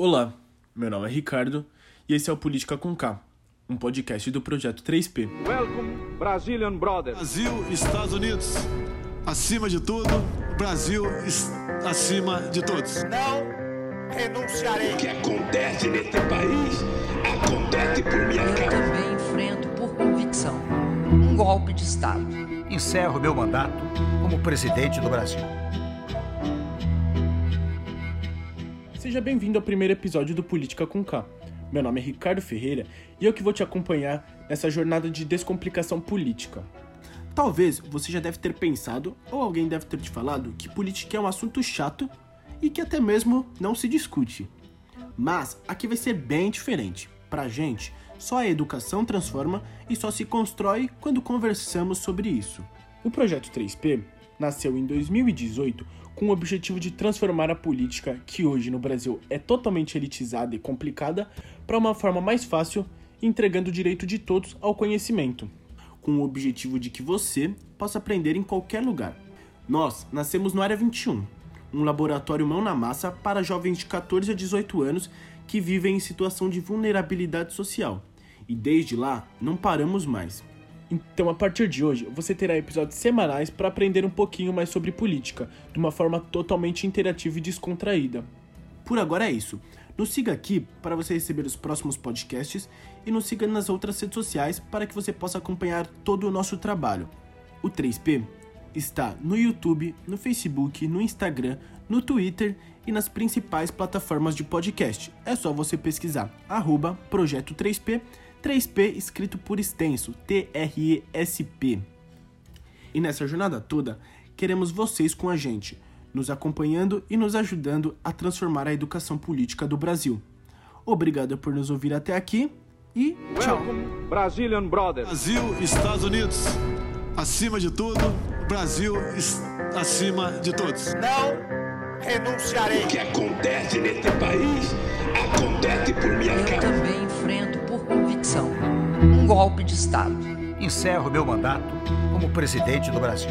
Olá, meu nome é Ricardo e esse é o Política com K, um podcast do projeto 3P. Welcome, Brazilian Brothers. Brasil, Estados Unidos, acima de tudo, Brasil acima de todos. não renunciarei. O que acontece neste país acontece por minha Eu causa. também enfrento por convicção um golpe de Estado. encerro meu mandato como presidente do Brasil. Seja bem-vindo ao primeiro episódio do Política com K. Meu nome é Ricardo Ferreira e eu que vou te acompanhar nessa jornada de descomplicação política. Talvez você já deve ter pensado, ou alguém deve ter te falado, que política é um assunto chato e que até mesmo não se discute. Mas aqui vai ser bem diferente. Pra gente, só a educação transforma e só se constrói quando conversamos sobre isso. O projeto 3P nasceu em 2018 com o objetivo de transformar a política, que hoje no Brasil é totalmente elitizada e complicada, para uma forma mais fácil, entregando o direito de todos ao conhecimento, com o objetivo de que você possa aprender em qualquer lugar. Nós nascemos no Área 21, um laboratório mão na massa para jovens de 14 a 18 anos que vivem em situação de vulnerabilidade social. E desde lá, não paramos mais. Então, a partir de hoje, você terá episódios semanais para aprender um pouquinho mais sobre política, de uma forma totalmente interativa e descontraída. Por agora é isso. Nos siga aqui para você receber os próximos podcasts e nos siga nas outras redes sociais para que você possa acompanhar todo o nosso trabalho. O 3P está no YouTube, no Facebook, no Instagram, no Twitter e nas principais plataformas de podcast. É só você pesquisar arroba Projeto 3P, 3P escrito por extenso, T-R-E-S-P. E nessa jornada toda, queremos vocês com a gente, nos acompanhando e nos ajudando a transformar a educação política do Brasil. Obrigado por nos ouvir até aqui e tchau! Welcome, Brazilian Brothers. Brasil, Estados Unidos, acima de tudo, Brasil acima de todos. Não renunciarei. O que acontece neste país acontece por minha causa. Golpe de Estado. Encerro meu mandato como presidente do Brasil.